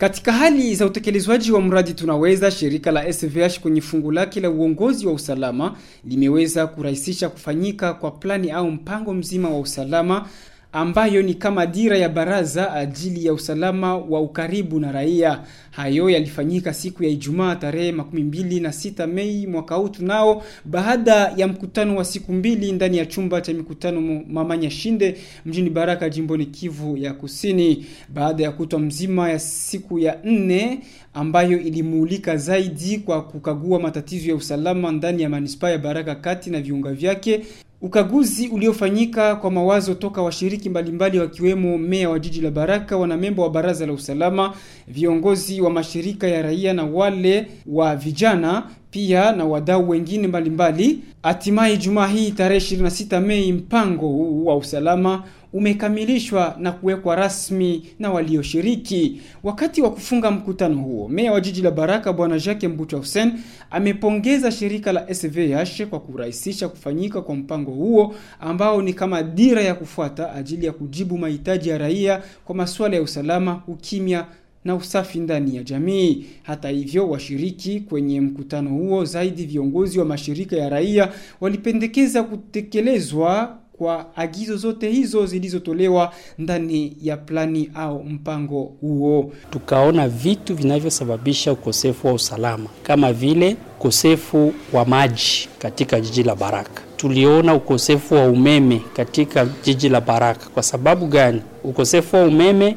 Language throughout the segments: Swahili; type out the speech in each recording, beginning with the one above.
Katika hali za utekelezwaji wa mradi tunaweza, shirika la SVH kwenye fungu lake la uongozi wa usalama limeweza kurahisisha kufanyika kwa plani au mpango mzima wa usalama ambayo ni kama dira ya baraza ajili ya usalama wa ukaribu na raia. Hayo yalifanyika siku ya Ijumaa tarehe makumi mbili na sita Mei mwaka huu tunao, baada ya mkutano wa siku mbili ndani ya chumba cha mikutano Mamanya Shinde mjini Baraka jimboni Kivu ya Kusini, baada ya kutwa mzima ya siku ya nne ambayo ilimuulika zaidi kwa kukagua matatizo ya usalama ndani ya manispaa ya Baraka kati na viunga vyake. Ukaguzi uliofanyika kwa mawazo toka washiriki mbalimbali wakiwemo meya wa jiji la Baraka, wanamemba wa baraza la usalama, viongozi wa mashirika ya raia na wale wa vijana pia na wadau wengine mbalimbali. Hatimaye Jumaa hii tarehe 26 Mei, mpango huu wa usalama umekamilishwa na kuwekwa rasmi na walioshiriki. Wakati wa kufunga mkutano huo, meya wa jiji la Baraka bwana Jacques Mbucha Hussein amepongeza shirika la SVH kwa kurahisisha kufanyika kwa mpango huo ambao ni kama dira ya kufuata ajili ya kujibu mahitaji ya raia kwa masuala ya usalama, ukimya na usafi ndani ya jamii. Hata hivyo, washiriki kwenye mkutano huo, zaidi viongozi wa mashirika ya raia, walipendekeza kutekelezwa kwa agizo zote hizo zilizotolewa ndani ya plani au mpango huo. Tukaona vitu vinavyosababisha ukosefu wa usalama kama vile ukosefu wa maji katika jiji la Baraka. Tuliona ukosefu wa umeme katika jiji la Baraka. Kwa sababu gani? Ukosefu wa umeme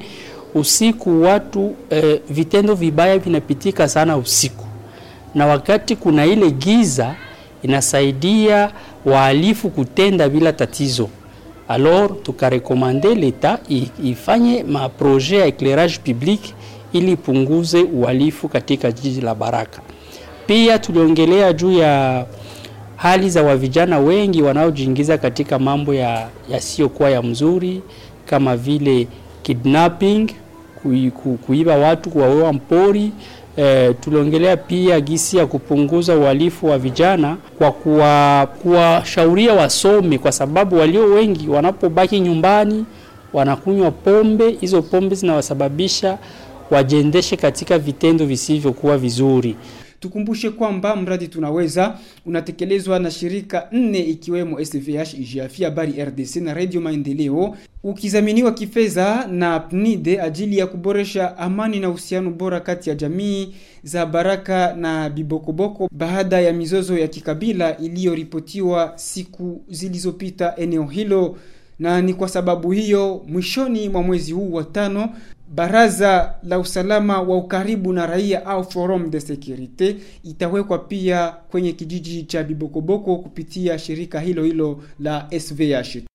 usiku, watu eh, vitendo vibaya vinapitika sana usiku, na wakati kuna ile giza inasaidia wahalifu kutenda bila tatizo. Alors tukarekomande leta ifanye maproje ya eclairage public ili ipunguze uhalifu katika jiji la Baraka. Pia tuliongelea juu ya hali za wavijana wengi wanaojiingiza katika mambo ya yasiyokuwa ya mzuri kama vile kidnapping, kuiba watu, kuwaua mpori. E, tuliongelea pia gisi ya kupunguza uhalifu wa vijana kwa kuwashauria wasome, kwa sababu walio wengi wanapobaki nyumbani wanakunywa pombe. Hizo pombe zinawasababisha wajiendeshe katika vitendo visivyokuwa vizuri. Tukumbushe kwamba mradi tunaweza unatekelezwa na shirika nne ikiwemo SVH, IGAFI, Habari RDC na Radio Maendeleo, ukizaminiwa kifedha na PNIDE ajili ya kuboresha amani na uhusiano bora kati ya jamii za Baraka na Bibokoboko baada ya mizozo ya kikabila iliyoripotiwa siku zilizopita eneo hilo, na ni kwa sababu hiyo mwishoni mwa mwezi huu wa tano Baraza la usalama wa ukaribu na raia au forum de securite itawekwa pia kwenye kijiji cha Bibokoboko kupitia shirika hilo hilo la SVH.